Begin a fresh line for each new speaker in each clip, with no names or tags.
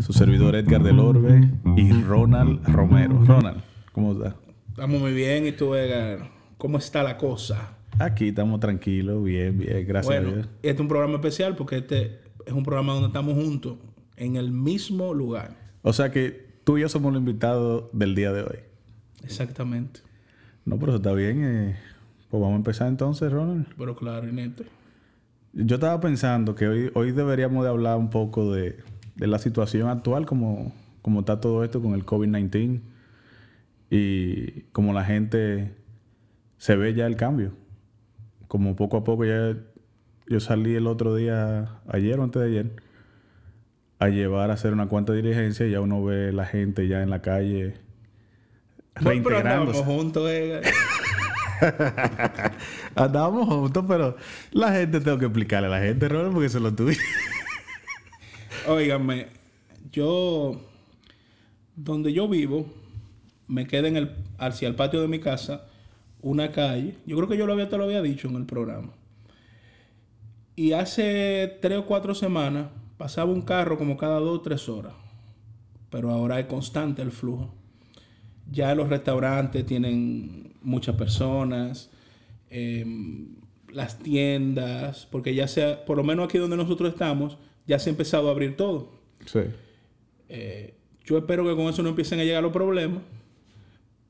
Su servidor Edgar del Orbe y Ronald Romero. Ronald, ¿cómo está?
Estamos muy bien. ¿Y tú, Edgar? ¿Cómo está la cosa?
Aquí estamos tranquilos, bien, bien, gracias
bueno,
a Dios.
Este es un programa especial porque este es un programa donde estamos juntos, en el mismo lugar.
O sea que tú y yo somos los invitados del día de hoy.
Exactamente.
No, pero eso está bien. eh. Pues vamos a empezar entonces, Ronald.
Pero claro, Inete.
Yo estaba pensando que hoy, hoy deberíamos de hablar un poco de, de la situación actual, como, como está todo esto con el COVID-19 y como la gente se ve ya el cambio. Como poco a poco ya yo salí el otro día, ayer o antes de ayer, a llevar a hacer una cuanta diligencia y ya uno ve la gente ya en la calle
Bueno, pero
reintegrándose.
juntos, Edgar.
Andábamos juntos, pero la gente tengo que explicarle a la gente, Ronald, porque se lo tuve.
Óigame, yo, donde yo vivo, me queda en el, hacia el patio de mi casa una calle. Yo creo que yo lo había, te lo había dicho en el programa. Y hace tres o cuatro semanas pasaba un carro como cada dos o tres horas. Pero ahora es constante el flujo. Ya los restaurantes tienen muchas personas. em, las tiendas, porque ya sea, por lo menos aquí donde nosotros estamos, ya se ha empezado a abrir todo.
Sí.
Eh, yo espero que con eso no empiecen a llegar los problemas,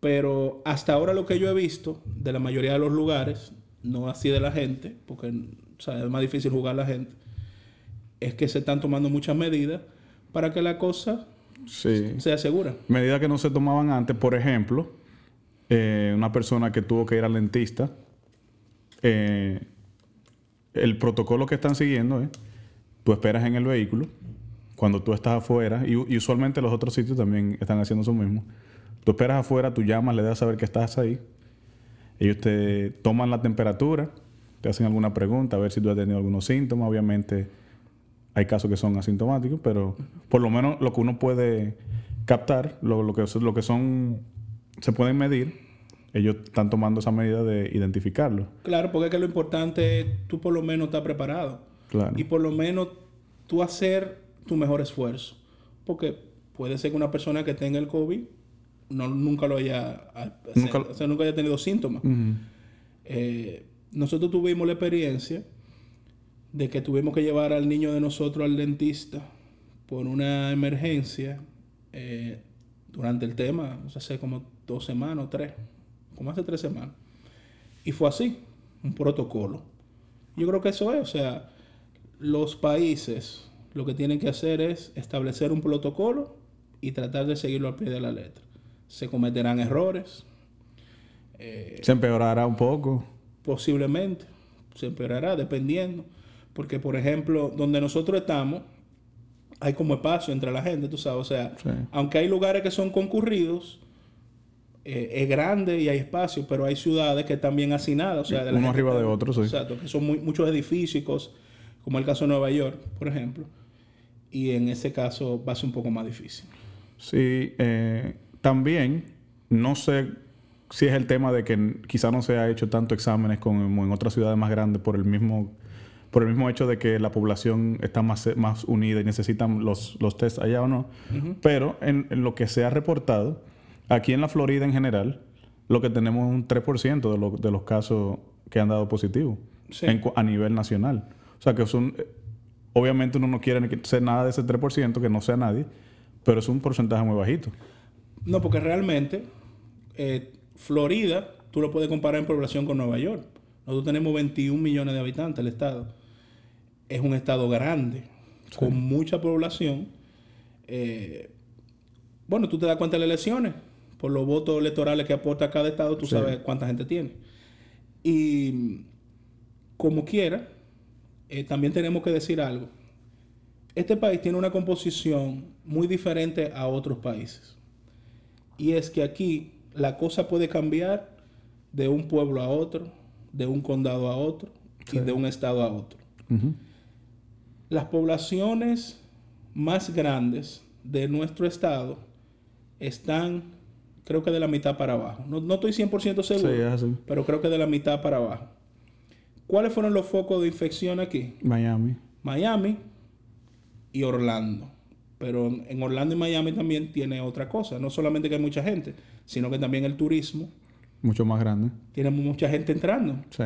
pero hasta ahora lo que yo he visto de la mayoría de los lugares, no así de la gente, porque o sea, es más difícil jugar a la gente, es que se están tomando muchas medidas para que la cosa
Sí.
sea segura.
Medidas que no se tomaban antes, por ejemplo, eh, una persona que tuvo que ir al dentista, eh, el protocolo que están siguiendo es, tú esperas en el vehículo, cuando tú estás afuera, y, y usualmente los otros sitios también están haciendo eso mismo, tú esperas afuera, tú llamas, le das a saber que estás ahí, ellos te toman la temperatura, te hacen alguna pregunta, a ver si tú has tenido algunos síntomas, obviamente hay casos que son asintomáticos, pero por lo menos lo que uno puede captar, lo, lo que, lo que son, se pueden medir, ellos están tomando esa medida de identificarlo.
Claro, porque es que lo importante es tú por lo menos estar preparado.
Claro.
Y por lo menos tú hacer tu mejor esfuerzo. Porque puede ser que una persona que tenga el COVID no, nunca lo haya,
Nunca-
o sea, nunca haya tenido síntomas. Eh, nosotros tuvimos la experiencia de que tuvimos que llevar al niño de nosotros al dentista por una emergencia eh, durante el tema, o sea, hace como dos semanas o tres, como hace tres semanas. Y fue así, un protocolo. Yo creo que eso es, o sea, los países lo que tienen que hacer es establecer un protocolo y tratar de seguirlo al pie de la letra. Se cometerán errores, eh,
Se empeorará un poco.
posiblemente se empeorará dependiendo porque por ejemplo donde nosotros estamos hay como espacio entre la gente tú sabes o sea
Sí.
aunque hay lugares que son concurridos eh, es grande y hay espacio pero hay ciudades que están bien hacinadas o sea de la
Uno
gente
arriba de otro, sí.
exacto que son muy- muchos edificios como el caso de Nueva York por ejemplo y en ese caso va a ser un poco más difícil
Sí, eh, también no sé si es el tema de que quizá no se ha hecho tanto exámenes como en otras ciudades más grandes por el mismo por el mismo hecho de que la población está más, más unida y necesitan los, los test allá o no. Pero en, en lo que se ha reportado, aquí en la Florida en general, lo que tenemos es un 3% de, lo- de los casos que han dado positivo
Sí.
en cu- a nivel nacional. O sea que son, eh, obviamente uno no quiere ser nada de ese 3%, que no sea nadie, pero es un porcentaje muy bajito.
No, porque realmente eh, Florida, tú lo puedes comparar en población con Nueva York. Nosotros tenemos 21 millones de habitantes, el estado. Es un estado grande, con mucha población. Eh, bueno, tú te das cuenta de las elecciones. Por los votos electorales que aporta cada estado, tú
Sí.
sabes cuánta gente tiene. Y como quiera, eh, también tenemos que decir algo. Este país tiene una composición muy diferente a otros países. Y es que aquí la cosa puede cambiar de un pueblo a otro, de un condado a otro y de un estado a otro. Las poblaciones más grandes de nuestro estado están, creo que de la mitad para abajo. No, no estoy 100% seguro,
Sí,
pero creo que de la mitad para abajo. ¿Cuáles fueron los focos de infección aquí?
Miami.
Miami y Orlando. Pero en Orlando y Miami también tiene otra cosa. No solamente que hay mucha gente, sino que también el turismo.
Mucho más grande.
Tiene mucha gente entrando.
Sí.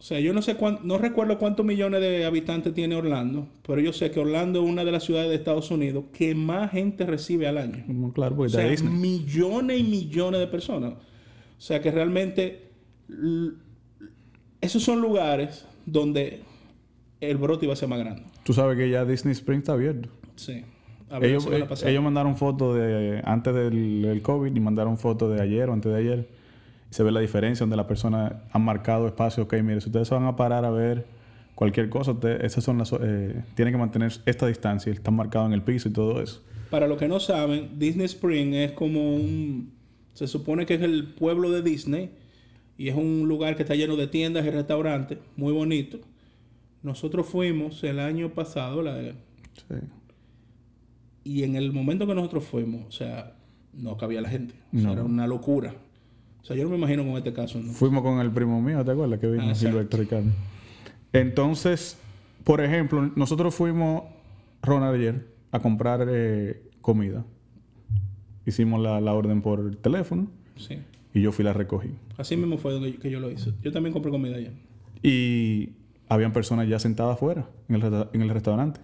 O sea, yo no sé cuánto, no recuerdo cuántos millones de habitantes tiene Orlando, pero yo sé que Orlando es una de las ciudades de Estados Unidos que más gente recibe al año.
Claro, porque
O sea,
Disney.
millones y millones de personas. O sea que realmente esos son lugares donde el brote iba a ser más grande.
Tú sabes que ya Disney Springs está abierto.
Sí.
Ellos, eh, ellos mandaron fotos de antes del, del COVID y mandaron fotos de ayer o antes de ayer. Se ve la diferencia donde la persona ha marcado espacio. Ok, mire, si ustedes se van a parar a ver cualquier cosa, ustedes, esas son las, eh, tienen que mantener esta distancia. Está marcado en el piso y todo eso.
Para los que no saben, Disney Spring es como un... Se supone que es el pueblo de Disney y es un lugar que está lleno de tiendas y restaurantes, muy bonito. Nosotros fuimos el año pasado la-
Sí.
y en el momento que nosotros fuimos, o sea, no cabía la gente. O sea,
No.
era una locura. O sea, yo no me imagino con este caso. ¿no?
Fuimos con el primo mío, ¿te acuerdas? Que vino
Ah.
Gilberto Ricardo. Entonces, por ejemplo, nosotros fuimos, Ronald, ayer a comprar eh, comida. Hicimos la, la orden por teléfono
Sí.
y yo fui y la recogí.
Así mismo fue donde yo- que yo lo hice. Yo también compré comida allá.
Y habían personas ya sentadas afuera, en el, en el restaurante.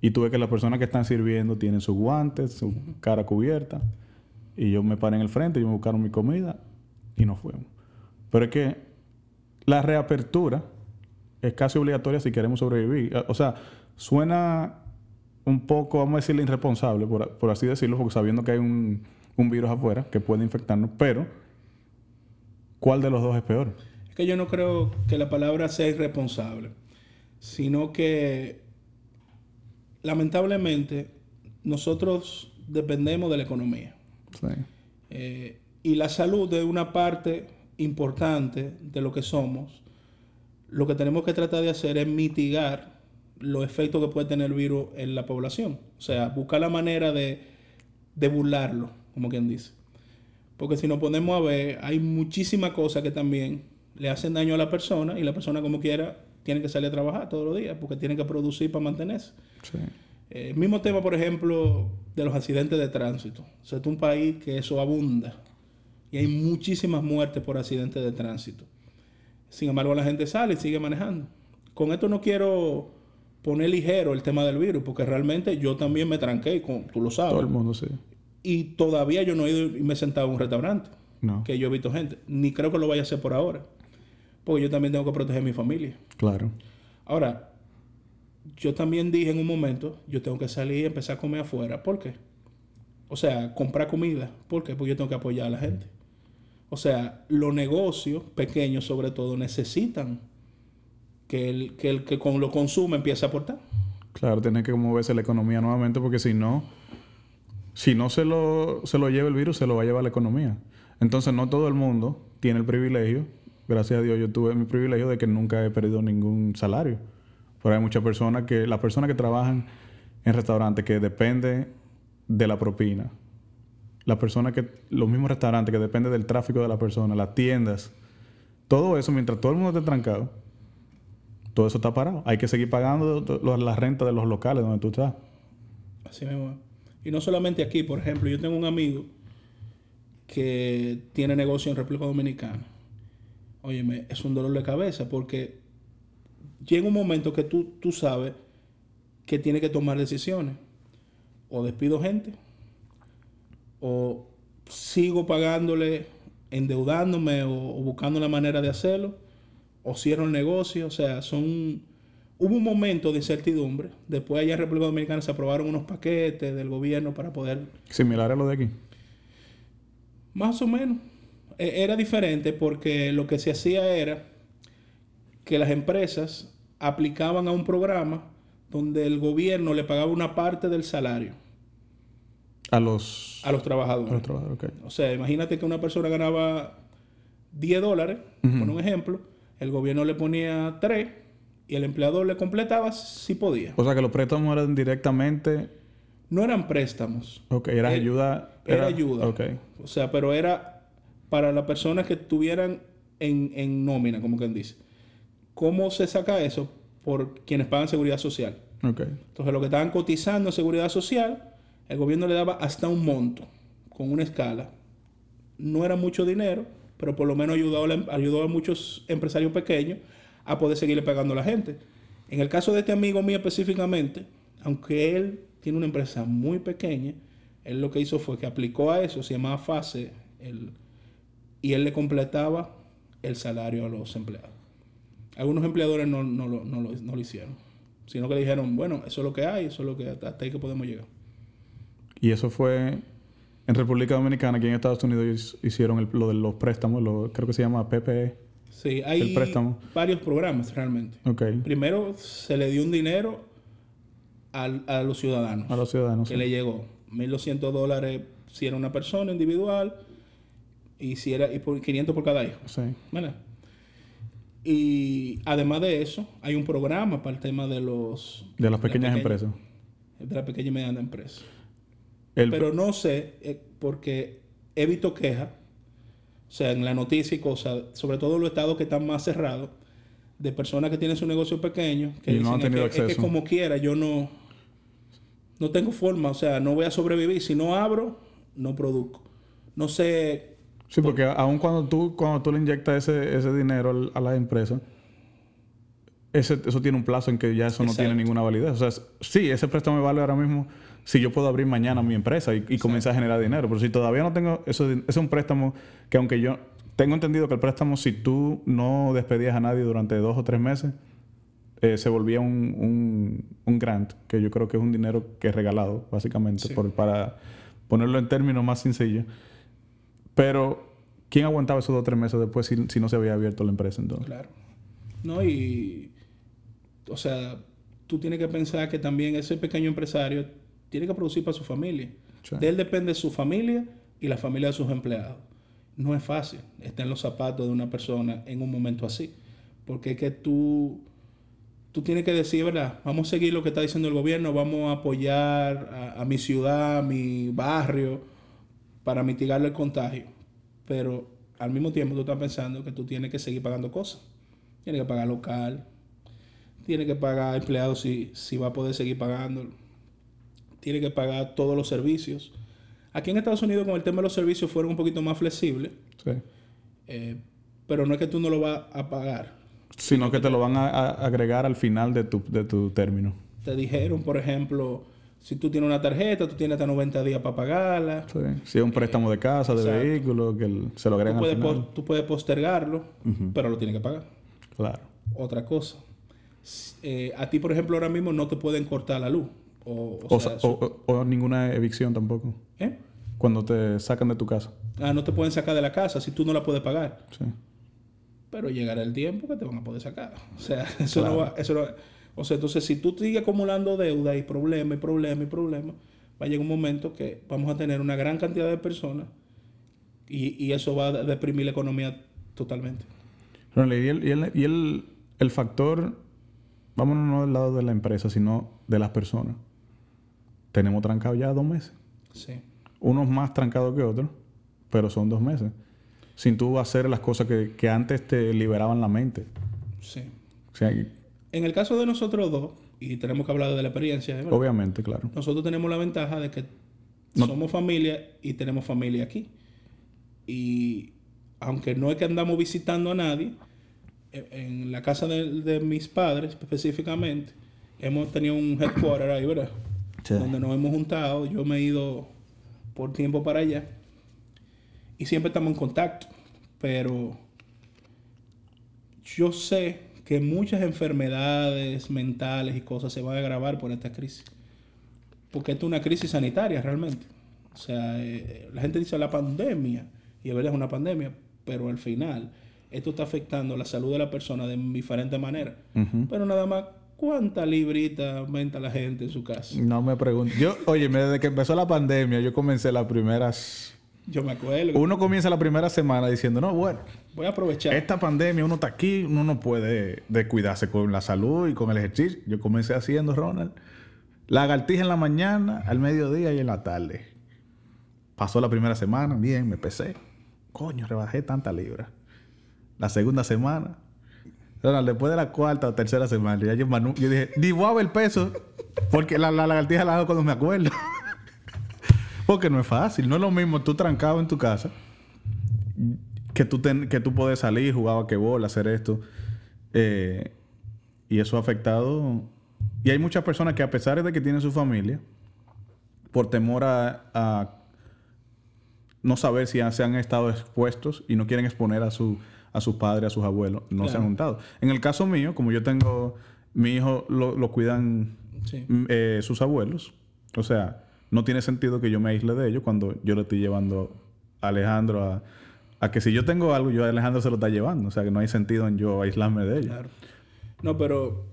Y tuve que las personas que están sirviendo tienen sus guantes, su cara cubierta. Y yo me paré en el frente, y me buscaron mi comida y nos fuimos. Pero es que la reapertura es casi obligatoria si queremos sobrevivir. O sea, suena un poco, vamos a decirle, irresponsable, por, por así decirlo, porque sabiendo que hay un, un virus afuera que puede infectarnos, pero ¿cuál de los dos es peor?
Es que yo no creo que la palabra sea irresponsable, sino que lamentablemente nosotros dependemos de la economía.
Sí.
Eh, y la salud es una parte importante de lo que somos. Lo que tenemos que tratar de hacer es mitigar los efectos que puede tener el virus en la población. O sea, buscar la manera de, de burlarlo, como quien dice. Porque si nos ponemos a ver, hay muchísimas cosas que también le hacen daño a la persona y la persona como quiera tiene que salir a trabajar todos los días porque tiene que producir para mantenerse.
Sí.
El mismo tema, por ejemplo, de los accidentes de tránsito. O sea, es un país que eso abunda. Y hay muchísimas muertes por accidentes de tránsito. Sin embargo, la gente sale y sigue manejando. Con esto no quiero poner ligero el tema del virus, porque realmente yo también me tranqué, con, tú lo sabes.
Todo el mundo sí.
Y todavía yo no he ido y me he sentado en un restaurante,
No.
que yo he visto gente. Ni creo que lo vaya a hacer por ahora. Porque yo también tengo que proteger a mi familia.
Claro.
Ahora, yo también dije en un momento, yo tengo que salir y empezar a comer afuera. ¿Por qué? O sea, comprar comida. ¿Por qué? Porque yo tengo que apoyar a la gente. O sea, los negocios pequeños sobre todo necesitan que el que, con lo consume empiece a aportar.
Claro, tiene que moverse la economía nuevamente porque si no, si no se lo, se lo lleva el virus, se lo va a llevar la economía. Entonces no todo el mundo tiene el privilegio. Gracias a Dios yo tuve mi privilegio de que nunca he perdido ningún salario. Pero hay muchas personas que, las personas que trabajan en restaurantes que dependen de la propina. Las personas que, los mismos restaurantes que dependen del tráfico de la persona, las tiendas. Todo eso, mientras todo el mundo esté trancado, todo eso está parado. Hay que seguir pagando la renta de los locales donde tú estás.
Así mismo. Y no solamente aquí, por ejemplo, yo tengo un amigo que tiene negocio en República Dominicana. Óyeme, es un dolor de cabeza porque llega un momento que tú, tú sabes que tiene que tomar decisiones. O despido gente, o sigo pagándole, endeudándome o, o buscando la manera de hacerlo, o cierro el negocio. O sea, son... Hubo un momento de incertidumbre. Después allá en República Dominicana se aprobaron unos paquetes del gobierno para poder
Similar a lo de aquí.
más o menos. E- Era diferente porque lo que se hacía era que las empresas aplicaban a un programa donde el gobierno le pagaba una parte del salario
A los,
a los trabajadores.
a los trabajadores. ok.
O sea, imagínate que una persona ganaba 10 dólares, por un ejemplo, el gobierno le ponía 3 y el empleador le completaba si podía.
O sea que los préstamos eran directamente.
No eran préstamos,
Ok, era
Eh,
ayuda.
era ayuda.
Ok.
O sea, pero era para las personas que estuvieran en, en nómina, como quien dice. ¿Cómo se saca eso? por quienes pagan seguridad social.
Ok.
Entonces, lo que estaban cotizando en seguridad social, el gobierno le daba hasta un monto, con una escala. No era mucho dinero, pero por lo menos ayudó ayudó a muchos empresarios pequeños a poder seguirle pagando a la gente. En el caso de este amigo mío específicamente, aunque él tiene una empresa muy pequeña, él lo que hizo fue que aplicó a eso, se llamaba FASE, el- y él le completaba el salario a los empleados. Algunos empleadores no, lo, hicieron, sino que le dijeron, bueno, eso es lo que hay, eso es lo que hasta ahí que podemos llegar.
Y eso fue en República Dominicana, aquí en Estados Unidos hicieron el- lo de los préstamos, lo, creo que se llama PPE.
Sí, hay
El préstamo.
varios programas realmente.
Ok.
Primero se le dio un dinero al- a los ciudadanos
A los ciudadanos.
que
sí.
le llegó 1.200 dólares si era una persona individual y si era y por 500 por cada hijo.
Sí.
¿verdad? Y además de eso, hay un programa para el tema de los
De las pequeñas
pequeña-
empresas.
de la pequeña y mediana empresa.
El,
Pero no sé, eh, porque he visto quejas, o sea, en la noticia y cosas, sobre todo en los estados que están más cerrados, de personas que tienen su negocio pequeño, que
Y no han
"Es
tenido
que, es que
acceso".
como quiera, yo no, no tengo forma, o sea, no voy a sobrevivir. Si no abro, no produzco. No sé,
Sí, porque aun cuando tú, cuando tú le inyectas ese, ese dinero a la empresa, ese, eso tiene un plazo en que ya eso no tiene ninguna validez. O sea, es- sí, ese préstamo me vale ahora mismo si yo puedo abrir mañana mi empresa y, y comenzar a generar dinero. Pero si todavía no tengo eso, es un préstamo que aunque yo tengo entendido que el préstamo, si tú no despedías a nadie durante dos o tres meses, eh, se volvía un, un, un grant, que yo creo que es un dinero que es regalado, básicamente,
Sí.
por- para ponerlo en términos más sencillos. Pero, ¿quién aguantaba esos dos o tres meses después si, si no se había abierto la empresa entonces?
claro. No, y, o sea, tú tienes que pensar que también ese pequeño empresario tiene que producir para su familia.
Sí.
De él depende su familia y la familia de sus empleados. No es fácil estar en los zapatos de una persona en un momento así. Porque es que tú, tú tienes que decir, ¿verdad? Vamos a seguir lo que está diciendo el gobierno, vamos a apoyar a, a mi ciudad, a mi barrio, para mitigar el contagio. Pero al mismo tiempo tú estás pensando que tú tienes que seguir pagando cosas. Tienes que pagar local, tienes que pagar empleados si, si va a poder seguir pagando, tienes que pagar todos los servicios. Aquí en Estados Unidos con el tema de los servicios fueron un poquito más flexibles,
Sí.
eh, pero no es que tú no lo vas a pagar.
Sino que te lo van a, a agregar al final de tu, de tu término.
Te dijeron, por ejemplo, si tú tienes una tarjeta, tú tienes hasta 90 días para pagarla.
Sí. Si es un préstamo de casa, de
exacto.
vehículo, que el- se lo
Tú
agregan al
puedes,
final.
tú puedes postergarlo, pero lo tienes que pagar.
Claro.
Otra cosa. Eh, a ti, por ejemplo, ahora mismo no te pueden cortar la luz. O, o
O,
sea,
sa- o- o- o ninguna evicción tampoco.
¿eh?
Cuando te sacan de tu casa.
Ah, no te pueden sacar de la casa si tú no la puedes pagar.
Sí.
Pero llegará el tiempo que te van a poder sacar. O sea, eso no va... Eso no- o sea, entonces si tú sigues acumulando deuda y problema y problema y problema, va a llegar un momento que vamos a tener una gran cantidad de personas y, y eso va a deprimir la economía totalmente.
Y, el, y, el, y el- el factor, vámonos no del lado de la empresa, sino de las personas. Tenemos trancado ya dos meses.
Sí.
Unos más trancados que otros, pero son dos meses. Sin tú hacer las cosas que, que antes te liberaban la mente.
Sí.
O sea, y-
En el caso de nosotros dos, y tenemos que hablar de la experiencia, ¿verdad?
obviamente, claro.
nosotros tenemos la ventaja de que
No-
somos familia y tenemos familia aquí. Y aunque no es que andamos visitando a nadie, e- en la casa de, de mis padres específicamente, hemos tenido un headquarter ahí, ¿verdad?
Sí.
Donde nos hemos juntado. Yo me he ido por tiempo para allá. Y siempre estamos en contacto. Pero yo sé que muchas enfermedades mentales y cosas se van a agravar por esta crisis. Porque esto es una crisis sanitaria realmente. O sea, eh, la gente dice la pandemia, y es verdad es una pandemia, pero al final esto está afectando la salud de la persona de diferentes maneras.
Ujú.
Pero nada más, ¿cuánta librita aumenta la gente en su casa?
No me pregunto. Yo, oye, desde que empezó la pandemia, yo comencé las primeras.
Yo me acuerdo.
Uno comienza la primera semana diciendo, no, bueno,
Voy a aprovechar.
esta pandemia uno está aquí, uno no puede descuidarse con la salud y con el ejercicio. Yo comencé haciendo, Ronald, lagartija en la mañana, al mediodía y en la tarde. Pasó la primera semana, bien, me pesé. Coño, rebajé tanta libra. La segunda semana, Después de la cuarta o tercera semana, ya yo, manu- yo dije, ni voy a el peso, porque la, la lagartija la hago cuando me acuerdo. porque no es fácil. No es lo mismo tú trancado en tu casa que tú, ten- que tú puedes salir, jugar basquetbol, hacer esto. Eh, y eso ha afectado. Y hay muchas personas que, a pesar de que tienen su familia, por temor a, a no saber si se han estado expuestos y no quieren exponer a su a sus padres, a sus abuelos, no se han juntado. En el caso mío, como yo tengo mi hijo lo, lo cuidan
Sí.
mm, eh, sus abuelos, o sea, no tiene sentido que yo me aísle de ellos cuando yo le estoy llevando a Alejandro a, a que si yo tengo algo, yo a Alejandro se lo está llevando, o sea, que no hay sentido en yo aislarme de ellos.
Claro. No, pero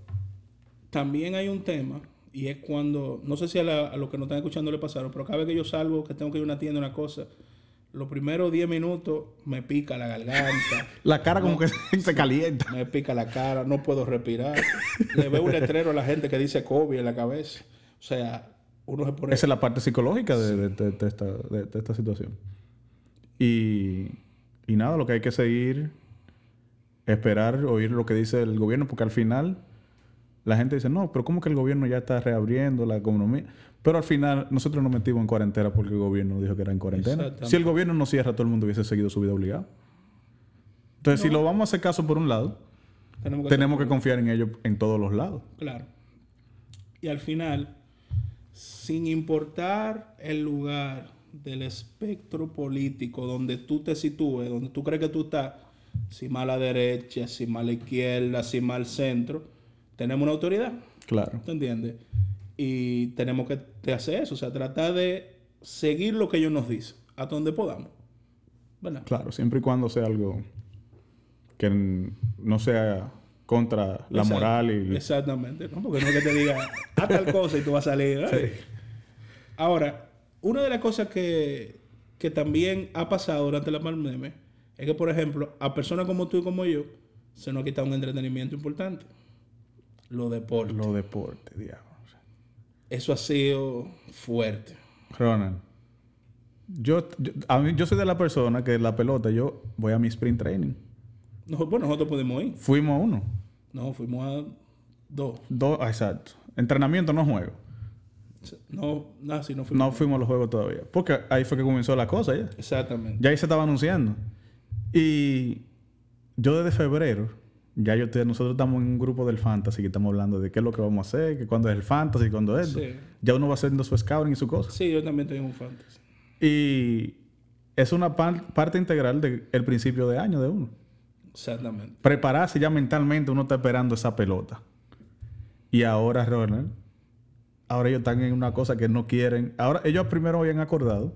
también hay un tema y es cuando, no sé si a, la- a los que nos están escuchando le pasaron, pero cada vez que yo salgo, que tengo que ir a una tienda, una cosa, los primeros 10 minutos me pica la garganta,
La cara como que se calienta.
me pica la cara, no puedo respirar. Le veo un letrero a la gente que dice COVID en la cabeza. O sea, uno se pone...
Esa es la parte psicológica de, de- de- de esta, esta situación. Y, y nada, lo que hay que seguir, esperar, oír lo que dice el gobierno, porque al final la gente dice, no, pero ¿cómo que el gobierno ya está reabriendo la economía? Pero al final nosotros nos metimos en cuarentena porque el gobierno dijo que era en cuarentena. Si el gobierno no cierra, todo el mundo hubiese seguido su vida obligado. Entonces, si lo vamos a hacer caso por un lado,
tenemos que
tenemos que confiar en ellos en todos los lados.
Claro. Y al final, sin importar el lugar del espectro político donde tú te sitúes, donde tú crees que tú estás, si más a la derecha, si más a la izquierda, si más al centro, tenemos una autoridad.
Claro.
¿Te entiendes? Y tenemos que hacer eso, o sea, tratar de seguir lo que ellos nos dicen, hasta donde podamos. ¿Verdad?
Claro, siempre y cuando sea algo que no sea contra la
Exacto.
moral y...
Exactamente, ¿no? Porque no es que te diga, haz tal cosa y tú vas a salir. ¿vale? Ahora, una de las cosas que, que también ha pasado durante la pandemia es que, por ejemplo, a personas como tú y como yo, se nos ha quitado un entretenimiento importante. Los deportes.
Los deportes, diablo.
Eso ha sido fuerte.
Ronald, yo, yo, a mí, yo soy de la persona que la pelota, yo voy a mi sprint training.
No, bueno, nosotros podemos ir.
Fuimos a uno.
No, fuimos a dos.
Dos, exacto. Entrenamiento no juego.
No, nada, si no fuimos.
No fuimos a los juegos todavía. Porque ahí fue que comenzó la cosa ya.
Exactamente.
Ya ahí se estaba anunciando. Y yo desde febrero, ya yo te- nosotros estamos en un grupo del fantasy que estamos hablando de qué es lo que vamos a hacer, que cuándo es el fantasy, cuándo es.
Sí.
Ya uno va haciendo su scouting y su cosa.
Sí, yo también tengo un fantasy.
Y es una par- parte integral del principio de año de uno.
Exactamente.
Prepararse ya mentalmente, uno está esperando esa pelota. Y ahora, Ronald, ahora ellos están en una cosa que no quieren. Ahora, ellos primero habían acordado,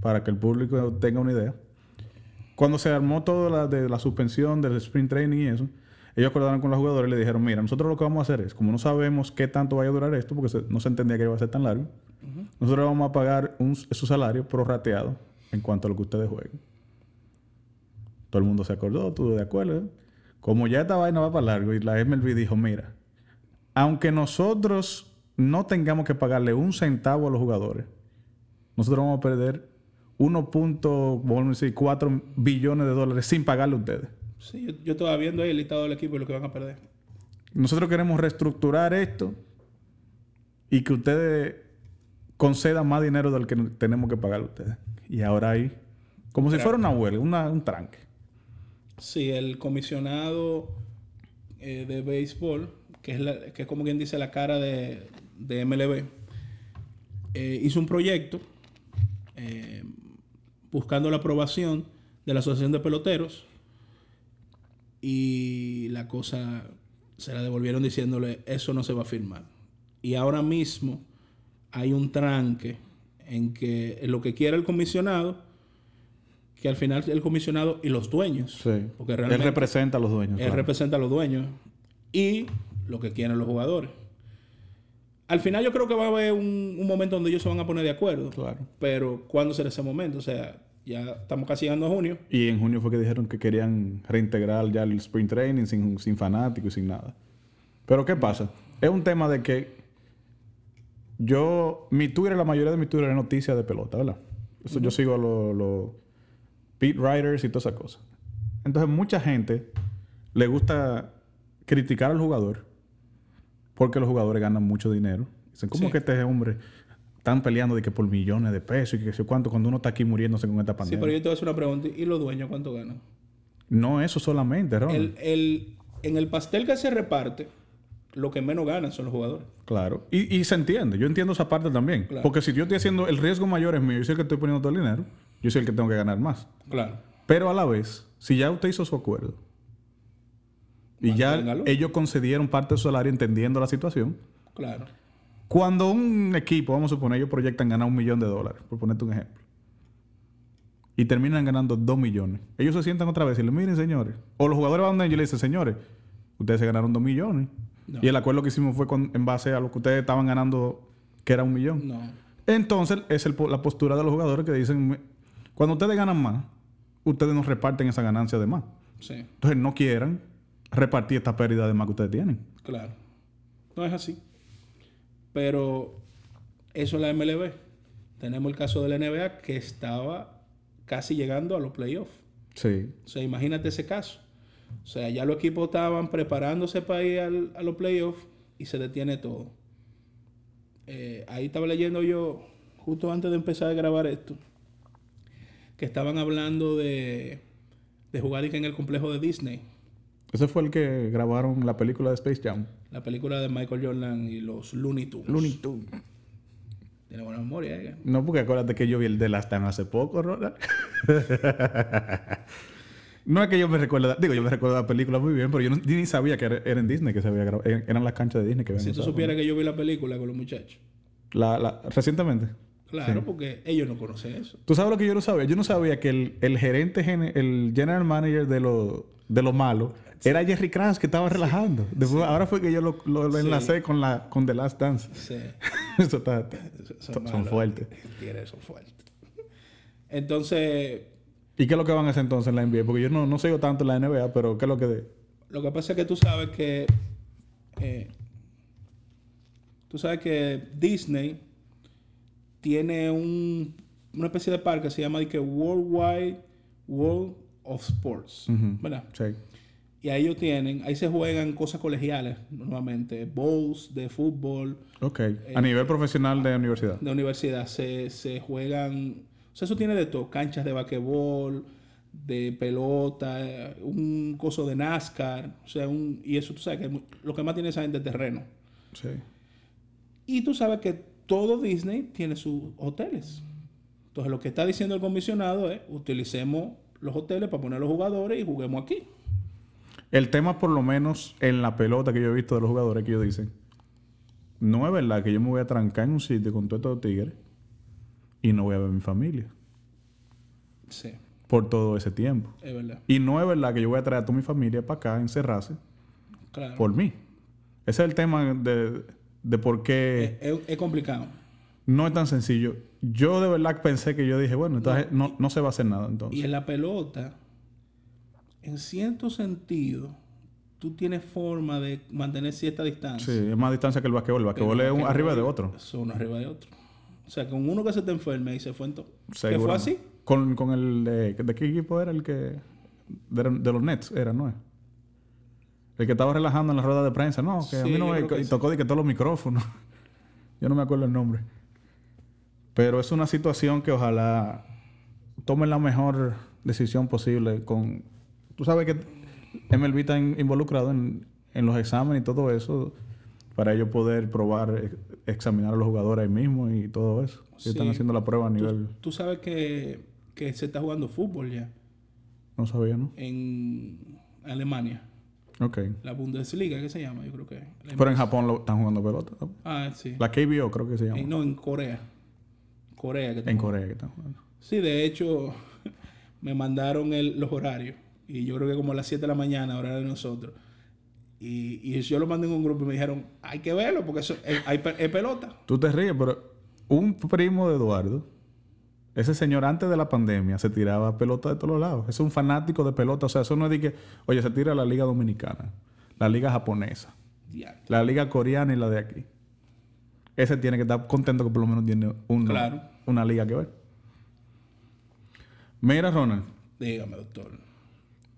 para que el público tenga una idea. Cuando se armó todo la, de la suspensión del sprint training y eso, ellos acordaron con los jugadores y le dijeron, mira, nosotros lo que vamos a hacer es, como no sabemos qué tanto vaya a durar esto, porque se- no se entendía que iba a ser tan largo, nosotros vamos a pagar un, su salario prorrateado en cuanto a lo que ustedes jueguen. Todo el mundo se acordó, estuvo de acuerdo. ¿eh? Como ya esta vaina va para largo y la MLB dijo, mira, aunque nosotros no tengamos que pagarle un centavo a los jugadores, nosotros vamos a perder 1.4 billones de dólares sin pagarle a ustedes.
Sí, yo, yo estaba viendo ahí el listado del equipo y lo que van a perder.
Nosotros queremos reestructurar esto y que ustedes concedan más dinero del que tenemos que pagarle a ustedes. Y ahora hay, como si fuera una huelga, una- un tranque.
Sí, el comisionado eh, de béisbol, que es, la- que es como quien dice la cara de, de MLB, eh, hizo un proyecto eh, buscando la aprobación de la Asociación de Peloteros y la cosa se la devolvieron diciéndole eso no se va a firmar. Y ahora mismo hay un tranque en que en lo que quiere el comisionado, que al final el comisionado y los dueños, porque
Él
realmente
representa a los dueños.
él
claro.
representa a los dueños y lo que quieren los jugadores. Al final yo creo que va a haber un, un momento donde ellos se van a poner de acuerdo.
Claro.
Pero ¿cuándo será ese momento? O sea, ya estamos casi llegando a junio.
Y en junio fue que dijeron que querían reintegrar ya el sprint training sin, sin fanáticos y sin nada. Pero ¿qué pasa? Es un tema de que yo, mi Twitter, la mayoría de mi Twitter es noticias de pelota, ¿verdad? Yo sigo a los los beat writers y todas esas cosas. Entonces mucha gente le gusta criticar al jugador porque los jugadores ganan mucho dinero. Dicen, ¿cómo
Sí.
que este hombre están peleando de que por millones de pesos y que sé cuánto cuando uno está aquí muriéndose con esta
Sí,
pandemia?
pero yo te voy a hacer una pregunta. ¿Y los dueños cuánto ganan?
No eso solamente, Ronald.
El, el- en el pastel que se reparte, lo que menos ganan son los jugadores.
Claro. Y, y se entiende. Yo entiendo esa parte también.
Claro.
Porque si yo estoy haciendo el riesgo mayor es mío, yo soy el que estoy poniendo todo el dinero, yo soy el que tengo que ganar más.
Claro.
Pero a la vez, si ya usted hizo su acuerdo y ya ellos concedieron parte de su salario entendiendo la situación,
Claro.
Cuando un equipo, vamos a suponer, ellos proyectan ganar un millón de dólares, por ponerte un ejemplo, y terminan ganando dos millones, ellos se sientan otra vez y le miren, señores, o los jugadores van donde ellos y le dicen, señores, ustedes se ganaron dos millones.
No.
Y el acuerdo que hicimos fue con- en base a lo que ustedes estaban ganando, que era un millón.
No.
Entonces, es el la postura de los jugadores que dicen, cuando ustedes ganan más, ustedes nos reparten esa ganancia de más.
Sí.
Entonces, no quieran repartir esta pérdida de más que ustedes tienen.
Claro. No es así. Pero eso es la MLB. Tenemos el caso de la NBA que estaba casi llegando a los playoffs.
Sí.
O sea, imagínate ese caso. O sea, ya los equipos estaban preparándose para ir al- a los playoffs y se detiene todo. Eh, ahí estaba leyendo yo, justo antes de empezar a grabar esto, que estaban hablando de, de jugar en el complejo de Disney.
Ese fue el que grabaron la película de Space Jam.
La película de Michael Jordan y los Looney Tunes.
Looney Tunes.
Tiene buena memoria, ¿eh?
No, porque acuérdate que yo vi el de Last Time hace poco, Ronald. no es que yo me recuerdo, digo, yo me recuerdo la película muy bien, pero yo no- ni sabía que era, era en Disney que se había grabado. Eran las canchas de Disney que habían
Si tú supieras que yo vi la película con los muchachos.
La- la- recientemente.
Claro, porque ellos no conocen eso.
¿Tú sabes lo que yo no sabía? Yo no sabía que el, el gerente, el general manager de lo, de lo malo era Jerry Krause que estaba relajando. Después, Ahora fue que yo lo, lo- lo
Sí.
enlacé con, la, con The Last Dance.
Sí.
Eso está,
Son,
son
malos.
fuertes.
Tigres son fuertes. Entonces,
¿Y qué es lo que van a hacer entonces en la NBA? Porque yo no, no sigo tanto la NBA, pero ¿qué es lo que... de-
lo que pasa es que tú sabes que. eh, tú sabes que Disney tiene un, una especie de parque que se llama que Worldwide World of Sports.
Ujú.
¿Verdad?
Sí.
Y ahí ellos tienen, ahí se juegan cosas colegiales normalmente, bowls de fútbol,
Ok.
Eh,
a nivel profesional de universidad.
de universidad, se, se juegan, o sea, eso tiene de todo, canchas de basquetbol, de pelota, eh, un coso de NASCAR, o sea, un, y eso tú sabes que lo que más tiene esa gente es terreno.
Sí.
Y tú sabes que todo Disney tiene sus hoteles. Entonces lo que está diciendo el comisionado es, utilicemos los hoteles para poner los jugadores y juguemos aquí.
El tema, por lo menos en la pelota que yo he visto de los jugadores, que ellos dicen, no es verdad que yo me voy a trancar en un sitio con todos estos tigres y no voy a ver a mi familia
Sí,
por todo ese tiempo.
es verdad.
Y no es verdad que yo voy a traer a toda mi familia para acá, encerrarse,
Claro.
por mí. Ese es el tema de, de por qué
es, es- es complicado.
no es tan sencillo. Yo de verdad pensé que yo dije, bueno, entonces no, no se va a hacer nada entonces.
Y en la pelota, en cierto sentido, tú tienes forma de mantener cierta distancia.
Sí, es más distancia que el basquetbol. El basquetbol es un arriba de otro.
Es uno arriba de otro. O sea, con uno que se te enferme y se fue en todo. ¿Qué fue así?
Con, con el de, ¿de qué equipo era el que de, de los Nets era, ¿no es? El que estaba relajando en la rueda de prensa, no, que a mí no me
creo que
y
sí.
tocó de que todos los micrófonos. yo no me acuerdo el nombre. Pero es una situación que ojalá tomen la mejor decisión posible con tú sabes que MLB está in- involucrado en, en los exámenes y todo eso para ellos poder probar, ex- examinar a los jugadores ahí mismo y todo eso.
Sí.
están haciendo la prueba a nivel...
Tú sabes que, que se está jugando fútbol ya
No sabía, ¿no?
en Alemania.
Ok.
La Bundesliga, ¿qué se llama? Yo creo que.
Pero en Japón lo, están jugando pelota. ¿no?
Ah, sí.
La KBO creo que se llama.
Eh, no, en Corea. Corea. Que
en Corea que están jugando.
Sí, de hecho, me mandaron el- los horarios. Y yo creo que como a las 7 de la mañana, hora de nosotros. Y, y yo lo mandé en un grupo y me dijeron, hay que verlo porque eso es, hay pe- es pelota.
Tú te ríes, pero un primo de Eduardo, ese señor antes de la pandemia se tiraba pelota de todos lados. Es un fanático de pelota. O sea, eso no es de que, oye, se tira la liga dominicana, la liga japonesa, la liga coreana y la de aquí. Ese tiene que estar contento que por lo menos tiene una,
Claro.
una liga que ver. Mira, Ronald,
Dígame, doctor.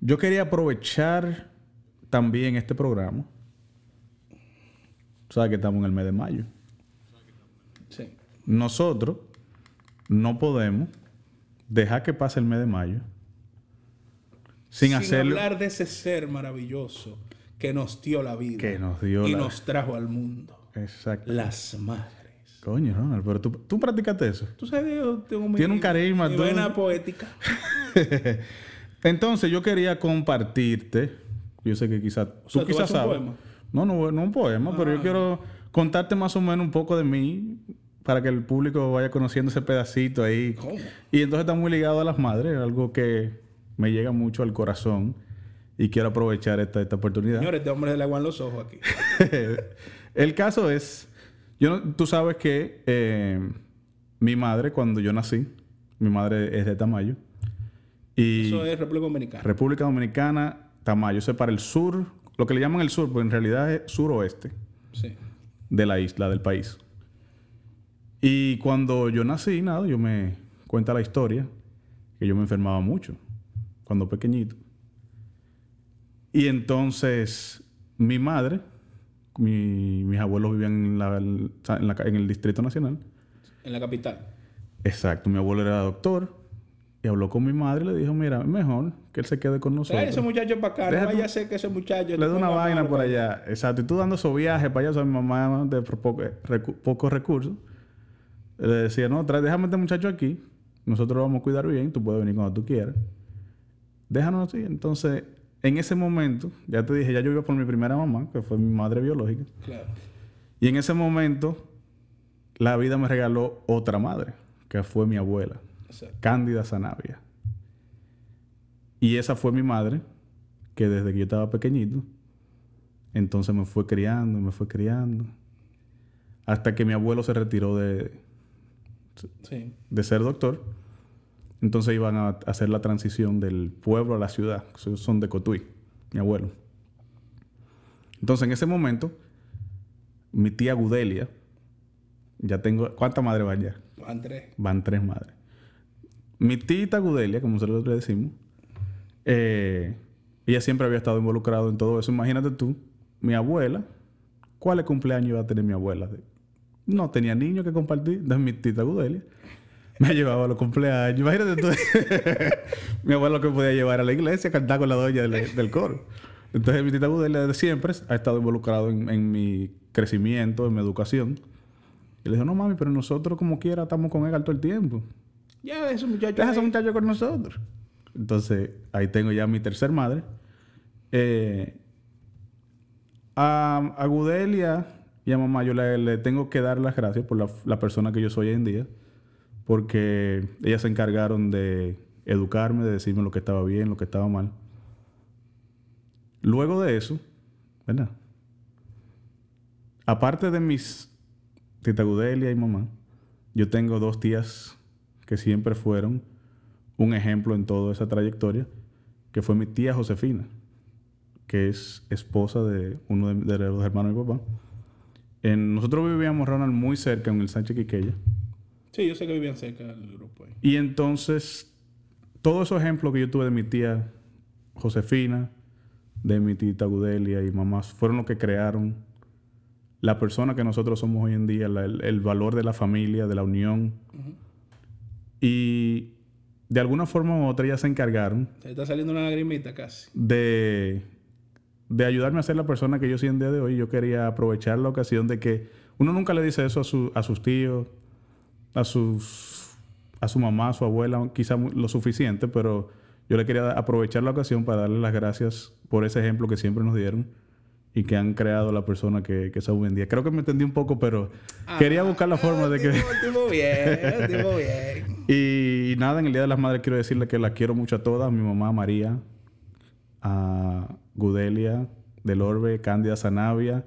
yo quería aprovechar también este programa. Sabes que estamos en el mes de mayo.
Sí.
Nosotros no podemos dejar que pase el mes de mayo sin,
Sin
hacerlo.
hablar de ese ser maravilloso que nos dio la vida.
Que nos dio
y
la-
nos trajo al mundo.
Exacto.
Las madres.
Coño, Ronald, pero tú, tú practicaste eso.
Tú sabes que yo tengo mi,
Tiene un carisma,
mi
tú.
vena poética.
Entonces yo quería compartirte. Yo sé que quizás tú
sea, ¿tú
quizás
a un
sabes.
poema?
No, no, no un poema, pero yo
Ah.
quiero contarte más o menos un poco de mí para que el público vaya conociendo ese pedacito ahí.
¿Cómo?
Y entonces está muy ligado a las madres, algo que me llega mucho al corazón y quiero aprovechar esta, esta oportunidad.
Señores, este hombre se le aguan los ojos aquí.
el caso es, yo no- tú sabes que eh, mi madre cuando yo nací, mi madre es de Tamayo y
Eso es República Dominicana.
República Dominicana, Tamayo, eso es para el sur, lo que le llaman el sur, pues en realidad es suroeste
Sí.
de la isla, del país. Y cuando yo nací, nada, yo me cuenta la historia, que yo me enfermaba mucho, cuando pequeñito. Y entonces mi madre, mi- mis abuelos vivían en, la- en la- en el Distrito Nacional.
En la capital.
Exacto, mi abuelo era doctor y habló con mi madre y le dijo, mira, mejor que él se quede con nosotros.
Trae ese muchacho para acá. No vaya a ser que ese muchacho...
Le da una vaina por allá. Exacto. Y tú dando esos viajes para allá, o sea, mi mamá de poco- pocos recursos. Le decía, no, trae, déjame este muchacho aquí. Nosotros lo vamos a cuidar bien. Tú puedes venir cuando tú quieras. Déjanos así. Entonces, en ese momento, ya te dije, ya yo iba por mi primera mamá, que fue mi madre biológica.
Claro.
Y en ese momento, la vida me regaló otra madre, que fue mi abuela,
Exacto.
Cándida Sanavia. Y esa fue mi madre, que desde que yo estaba pequeñito, entonces me fue criando, me fue criando, hasta que mi abuelo se retiró de,
Sí.
de ser doctor. Entonces iban a hacer la transición del pueblo a la ciudad. Son- Son de Cotuí, mi abuelo. Entonces en ese momento, mi tía Gudelia, ya tengo, ¿cuántas madres van ya?
Van tres.
Van tres madres. Mi tita Gudelia, como nosotros le decimos, eh, ella siempre había estado involucrada en todo eso. Imagínate tú, mi abuela, ¿cuáles cumpleaños iba a tener mi abuela? No tenía niños que compartir. Entonces mi tita Gudelia me llevaba a los cumpleaños. Imagínate tú, mi abuela lo que podía llevar a la iglesia, cantar con la doña del, del coro. Entonces mi tita Gudelia desde siempre ha estado involucrado en, en mi crecimiento, en mi educación. Y le dijo, no mami, pero nosotros como quiera estamos con él todo el tiempo.
Ya, ese muchacho...
Deja a ese
ahí.
muchacho con nosotros. Entonces, ahí tengo ya mi tercer madre. Eh, a, a Gudelia y a mamá yo le, tengo que dar las gracias por la, la persona que yo soy hoy en día. Porque ellas se encargaron de educarme, de decirme lo que estaba bien, lo que estaba mal. Luego de eso, ¿verdad? Aparte de mis tita Gudelia y mamá, yo tengo dos tías que siempre fueron un ejemplo en toda esa trayectoria, que fue mi tía Josefina, que es esposa de uno de, de los hermanos de mi papá. En, nosotros vivíamos, Ronald, muy cerca en el Sánchez Quiqueya.
Sí, yo sé que vivían cerca del grupo ahí.
Y entonces, todos esos ejemplos que yo tuve de mi tía Josefina, de mi tita Gudelia y mamás, fueron los que crearon la persona que nosotros somos hoy en día, la- el, el valor de la familia, de la unión. Y de alguna forma u otra ellas se encargaron
Se está saliendo una lagrimita casi.
de, de ayudarme a ser la persona que yo soy en día de hoy. Yo quería aprovechar la ocasión de que uno nunca le dice eso a, su- a sus tíos, a sus a su mamá, a su abuela, quizá lo suficiente, pero yo le quería aprovechar la ocasión para darle las gracias por ese ejemplo que siempre nos dieron y que han creado la persona que, que somos hoy en día. Creo que me entendí un poco, pero quería buscar la forma de que...
Tipo bien, tipo bien.
Y, nada, en el Día de las Madres quiero decirle que las quiero mucho a todas. A mi mamá María, a Gudelia del Orbe, Cándida Sanavia,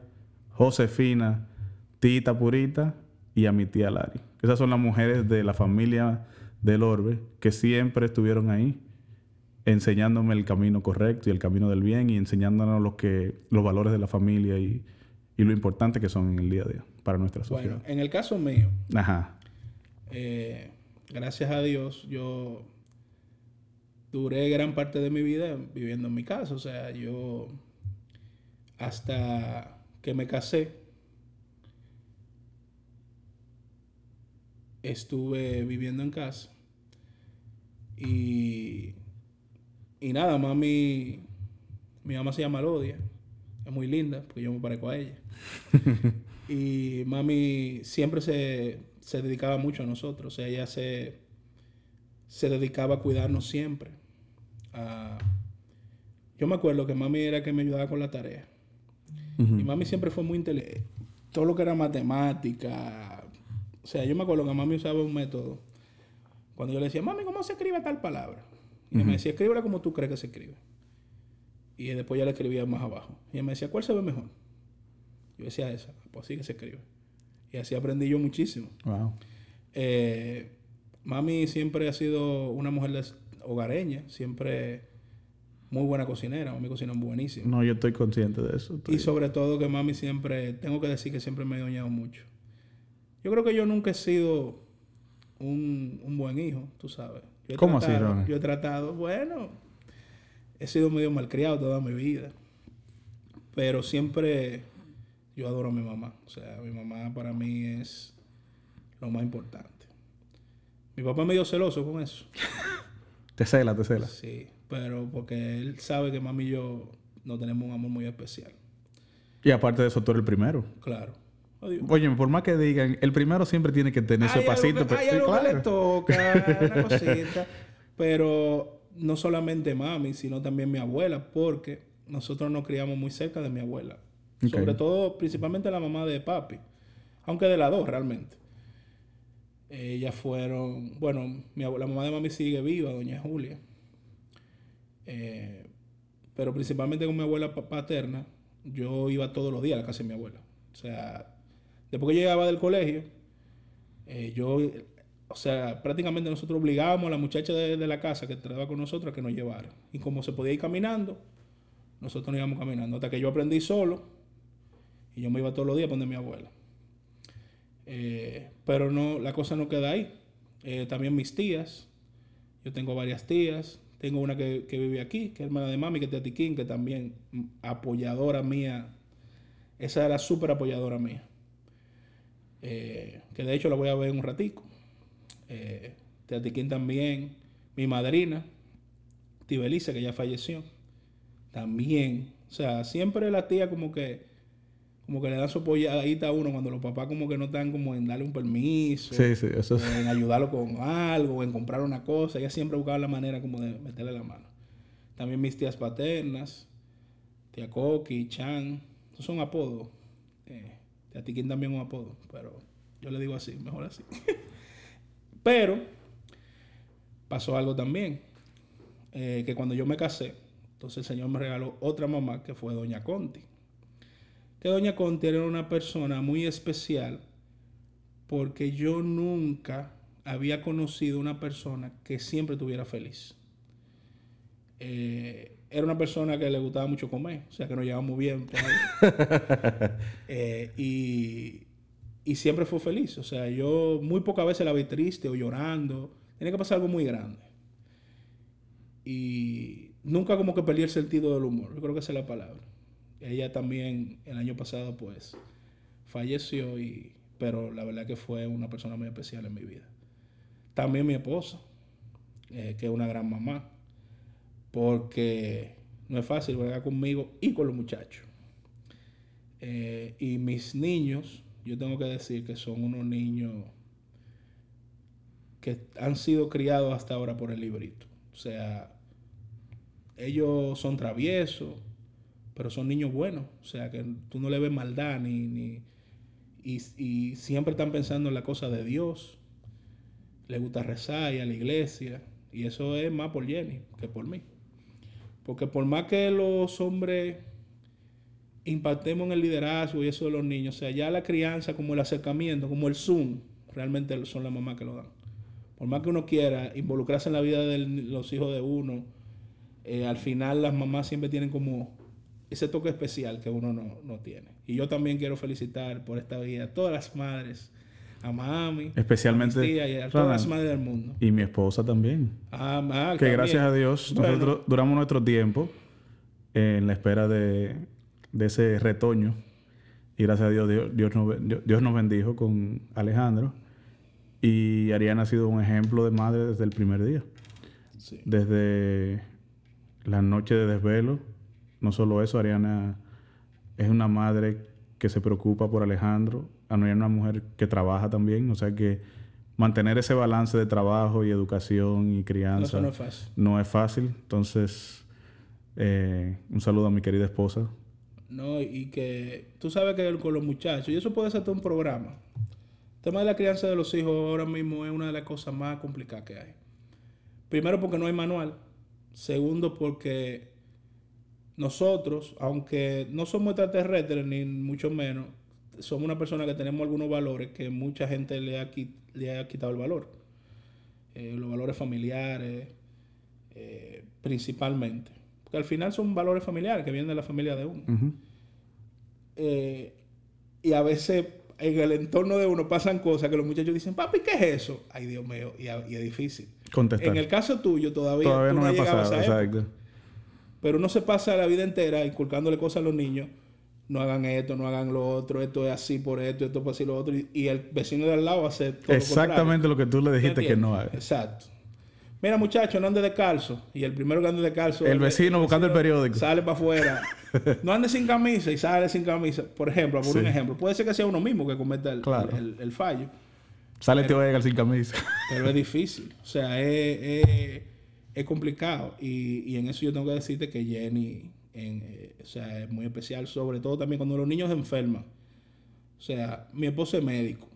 Josefina, Tita Purita y a mi tía Lari. Esas son las mujeres de la familia del Orbe que siempre estuvieron ahí enseñándome el camino correcto y el camino del bien y enseñándonos los, que, los valores de la familia y, y lo importante que son en el día a día para nuestra sociedad.
Bueno, en el caso mío,
Ajá.
eh, gracias a Dios, yo duré gran parte de mi vida viviendo en mi casa. O sea, yo hasta que me casé, estuve viviendo en casa. Y, y nada, mami, mi mamá se llama Lodia. Es muy linda, porque yo me parezco a ella. y mami siempre se, se dedicaba mucho a nosotros. O sea, ella se, se dedicaba a cuidarnos siempre. A, yo me acuerdo que mami era que me ayudaba con la tarea. Y mami siempre fue muy inteligente. Todo lo que era matemática. O sea, yo me acuerdo que mami usaba un método. Cuando yo le decía, mami, ¿cómo se escribe tal palabra? Y ella me decía, escríbela como tú crees que se escribe. Y después ya la escribía más abajo. Y ella me decía, ¿cuál se ve mejor? Yo decía esa. Pues sí que se escribe. Y así aprendí yo muchísimo.
Wow.
Eh, mami siempre ha sido una mujer hogareña. Siempre muy buena cocinera. Mami cocina buenísimo.
No, yo estoy consciente de eso. Estoy-
Y sobre todo que mami siempre, tengo que decir que siempre me he doñado mucho. Yo creo que yo nunca he sido un, un buen hijo, tú sabes. Yo
¿Cómo así, Ronald?
Yo he tratado, bueno, he sido medio malcriado toda mi vida. Pero siempre yo adoro a mi mamá. O sea, mi mamá para mí es lo más importante. Mi papá es medio celoso con eso.
Te cela, te cela.
Sí, pero porque él sabe que mami y yo no tenemos un amor muy especial.
Y aparte de eso, tú eres el primero.
Claro.
Oye, por más que digan, el primero siempre tiene que tener su pasito.
que-
pero-
hay
sí,
algo que
claro.
le toca, una cosita. Pero no solamente mami, sino también mi abuela, porque nosotros nos criamos muy cerca de mi abuela. Sobre todo, principalmente la mamá de papi. Aunque de las dos, realmente. Ellas fueron... Bueno, mi la mamá de mami sigue viva, doña Julia. Eh, pero principalmente con mi abuela pa- paterna, yo iba todos los días a la casa de mi abuela. O sea, después que llegaba del colegio, eh, yo, o sea, prácticamente nosotros obligábamos a la muchacha de, de la casa que trabajaba con nosotros a que nos llevara. Y como se podía ir caminando, nosotros nos íbamos caminando. Hasta que yo aprendí solo y yo me iba todos los días a poner mi abuela. Eh, pero no, la cosa no queda ahí. Eh, también mis tías. Yo tengo varias tías. Tengo una que, que vive aquí, que es hermana de mami, que es de Atiquín, que también mm, apoyadora mía. Esa era súper apoyadora mía. Eh, que de hecho la voy a ver en un ratico. Eh, Teatiquín también. Mi madrina, Tibelice, que ya falleció. También. O sea, siempre la tía como que como que le dan su apoyadita a uno cuando los papás como que no están como en darle un permiso,
Sí, sí, eso
o
es.
en ayudarlo con algo, en comprar una cosa. Ella siempre buscaba la manera como de meterle la mano. También mis tías paternas, tía Coqui, Chan, esos son apodos. Eh, tía Tiquín también es un apodo, pero yo le digo así, mejor así. pero pasó algo también, eh, que cuando yo me casé, entonces el Señor me regaló otra mamá que fue Doña Conti. Que Doña Conti era una persona muy especial porque yo nunca había conocido una persona que siempre estuviera feliz. Eh, era una persona que le gustaba mucho comer, o sea que nos llevamos bien. Eh, y, y siempre fue feliz. O sea, yo muy pocas veces la vi triste o llorando. Tiene que pasar algo muy grande. Y nunca como que perdí el sentido del humor. Yo creo que esa es la palabra. Ella también el año pasado pues falleció y pero la verdad que fue una persona muy especial en mi vida. También mi esposa, eh, que es una gran mamá, porque no es fácil bregar conmigo y con los muchachos. Eh, y mis niños, yo tengo que decir que son unos niños que han sido criados hasta ahora por el librito. O sea, ellos son traviesos, pero son niños buenos. O sea, que tú no le ves maldad ni... ni y, y siempre están pensando en la cosa de Dios. Les gusta rezar y a la iglesia. Y eso es más por Jenny que por mí. Porque por más que los hombres impactemos en el liderazgo y eso de los niños, o sea, ya la crianza, como el acercamiento, como el Zoom, realmente son las mamás que lo dan. Por más que uno quiera involucrarse en la vida de los hijos de uno, eh, al final las mamás siempre tienen como ese toque especial que uno no, no tiene. Y yo también quiero felicitar por esta vida a todas las madres, a mami,
Especialmente
a y todas las madres del mundo.
y mi esposa también.
Ah, ah,
Que
también.
gracias a Dios
Bueno,
nosotros duramos nuestro tiempo en la espera de de ese retoño. Y gracias a Dios, Dios, Dios nos, Dios nos bendijo con Alejandro. Y Ariana ha sido un ejemplo de madre desde el primer día.
Sí.
Desde la noche de desvelo. No solo eso, Ariana es una madre que se preocupa por Alejandro. Ariana es una mujer que trabaja también. O sea que mantener ese balance de trabajo y educación y crianza
Eso no es fácil.
no es fácil. Entonces, eh, un saludo a mi querida esposa.
No, y que tú sabes que con los muchachos, y eso puede ser todo un programa. El tema de la crianza de los hijos ahora mismo es una de las cosas más complicadas que hay. Primero porque no hay manual. Segundo porque nosotros, aunque no somos extraterrestres ni mucho menos, somos una persona que tenemos algunos valores que mucha gente le ha, le ha quitado el valor. Eh, los valores familiares, eh, principalmente. Porque al final son valores familiares que vienen de la familia de uno. Eh, y a veces en el entorno de uno pasan cosas que los muchachos dicen, papi, ¿qué es eso? Ay, Dios mío, y, a- y es difícil.
Contestar.
En el caso tuyo todavía,
Todavía
tú
no
no
me ha pasado, exacto.
Pero uno se pasa la vida entera inculcándole cosas a los niños. No hagan esto, no hagan lo otro, esto es así por esto, esto es así lo otro. Y, y el vecino de al lado hace todo
Exactamente lo que tú le dijiste que no haga.
Exacto. Mira, muchacho, no ande descalzo. Y el primero que ande descalzo.
El vecino buscando el periódico.
Sale para afuera. no ande sin camisa y sale sin camisa. Por ejemplo, por un ejemplo. Puede ser que sea uno mismo que cometa el,
Claro.
el- el- fallo.
Sale Edgar sin camisa.
Pero es difícil. O sea, es, es- es complicado. Y, y en eso yo tengo que decirte que Jenny en, eh, o sea, es muy especial. Sobre todo también cuando los niños se enferman. O sea, mi esposo es médico.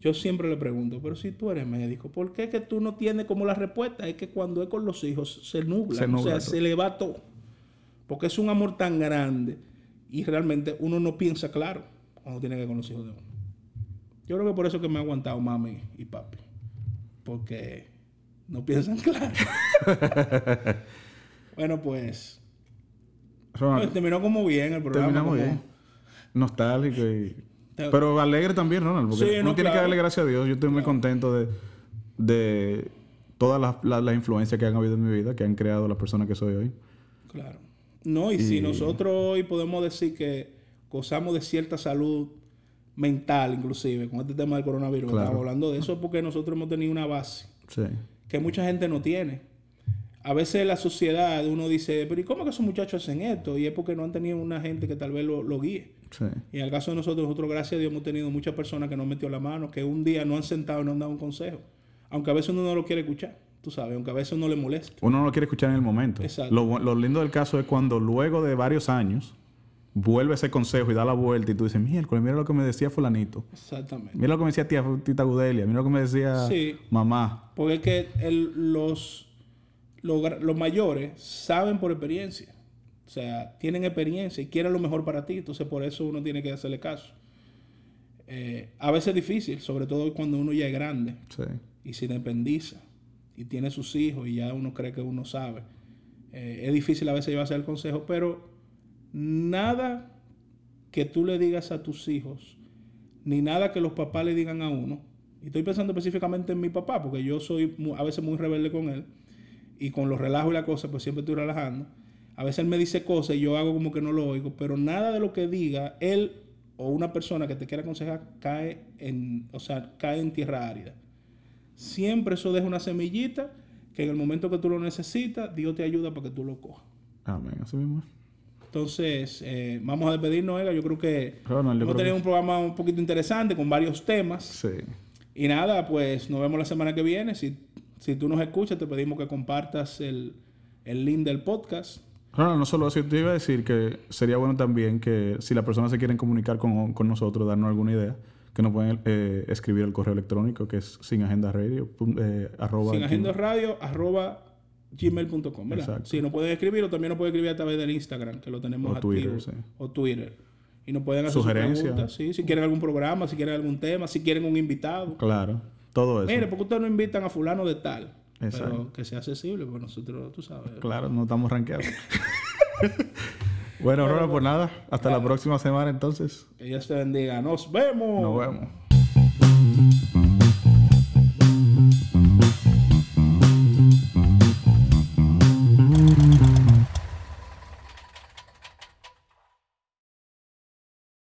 Yo siempre le pregunto, pero si tú eres médico, ¿por qué que tú no tienes como la respuesta? Es que cuando es con los hijos se nubla.
Se
o
nubla
sea,
todo.
se le va todo. Porque es un amor tan grande y realmente uno no piensa claro cuando tiene que ver con los hijos de uno. Yo creo que por eso que me ha aguantado mami y papi. Porque no piensan claro. bueno, pues.
Ronald,
pues, terminó como bien el programa.
terminamos
como-
bien. Nostálgico y... Pero alegre también, Ronald, porque
Sí,
uno
no,
tiene que darle gracias a Dios. Yo estoy muy contento de, de todas las, las, las influencias que han habido en mi vida, que han creado la persona que soy hoy.
Claro. No, y, si nosotros hoy podemos decir que gozamos de cierta salud mental, inclusive, con este tema del coronavirus,
Claro.
estamos hablando de eso, es porque nosotros hemos tenido una base
Sí.
Que mucha gente no tiene. A veces la sociedad, uno dice, pero ¿y cómo que esos muchachos hacen esto? Y es porque no han tenido una gente que tal vez lo, lo guíe.
Sí.
Y en el caso de nosotros, nosotros, gracias a Dios, hemos tenido muchas personas que nos metido la mano, que un día no han sentado y nos han dado un consejo. Aunque a veces uno no lo quiere escuchar, tú sabes, aunque a veces uno le molesta.
Uno no lo quiere escuchar en el momento.
Exacto.
Lo lindo del caso es cuando luego de varios años vuelve ese consejo y da la vuelta y tú dices, miércoles, mira lo que me decía fulanito.
Exactamente.
Mira lo que me decía tía, tita Gudelia. Mira lo que me decía
Sí.
mamá.
Porque es que el- los, los mayores saben por experiencia. O sea, tienen experiencia y quieren lo mejor para ti. Entonces, por eso uno tiene que hacerle caso. Eh, a veces es difícil, sobre todo cuando uno ya es grande
Sí.
y se independiza y tiene sus hijos y ya uno cree que uno sabe. Eh, es difícil a veces llevarse el consejo, pero nada que tú le digas a tus hijos, ni nada que los papás le digan a uno. Y estoy pensando específicamente en mi papá, porque yo soy a veces muy rebelde con él. Y con los relajos y la cosa, pues siempre estoy relajando. A veces él me dice cosas y yo hago como que no lo oigo, pero nada de lo que diga él o una persona que te quiera aconsejar cae en, o sea, cae en tierra árida. Siempre eso deja una semillita que en el momento que tú lo necesitas, Dios te ayuda para que tú lo cojas.
Amén. Así mismo. Es.
Entonces, eh, vamos a despedirnos, Ega. Yo creo que
Ronald,
hemos tenido
que-
un programa un poquito interesante con varios temas.
Sí.
Y nada, pues nos vemos la semana que viene. Si, si tú nos escuchas, te pedimos que compartas el, el link del podcast.
Ronald, no solo eso, te iba a decir que sería bueno también que si las personas se quieren comunicar con, con nosotros, darnos alguna idea, que nos pueden eh, escribir el correo electrónico que es sin agenda radio, pun- eh, arroba
Sin agenda
gmail.
radio, arroba gmail.com, ¿verdad?
Exacto.
Sí, nos pueden escribir o también nos pueden escribir a través del Instagram, que lo tenemos
O Twitter,
activo.
sí.
O Twitter. Y nos pueden hacer preguntas, sí, si quieren algún programa, si quieren algún tema, si quieren un invitado.
Claro, todo eso.
Mire, porque ustedes no invitan a fulano de tal.
Exacto.
Pero que sea accesible, pues nosotros, tú sabes.
Claro, no estamos rankeados. bueno, Ronald, pues nada. Hasta la próxima semana entonces.
Que Dios te bendiga. Nos vemos.
Nos vemos.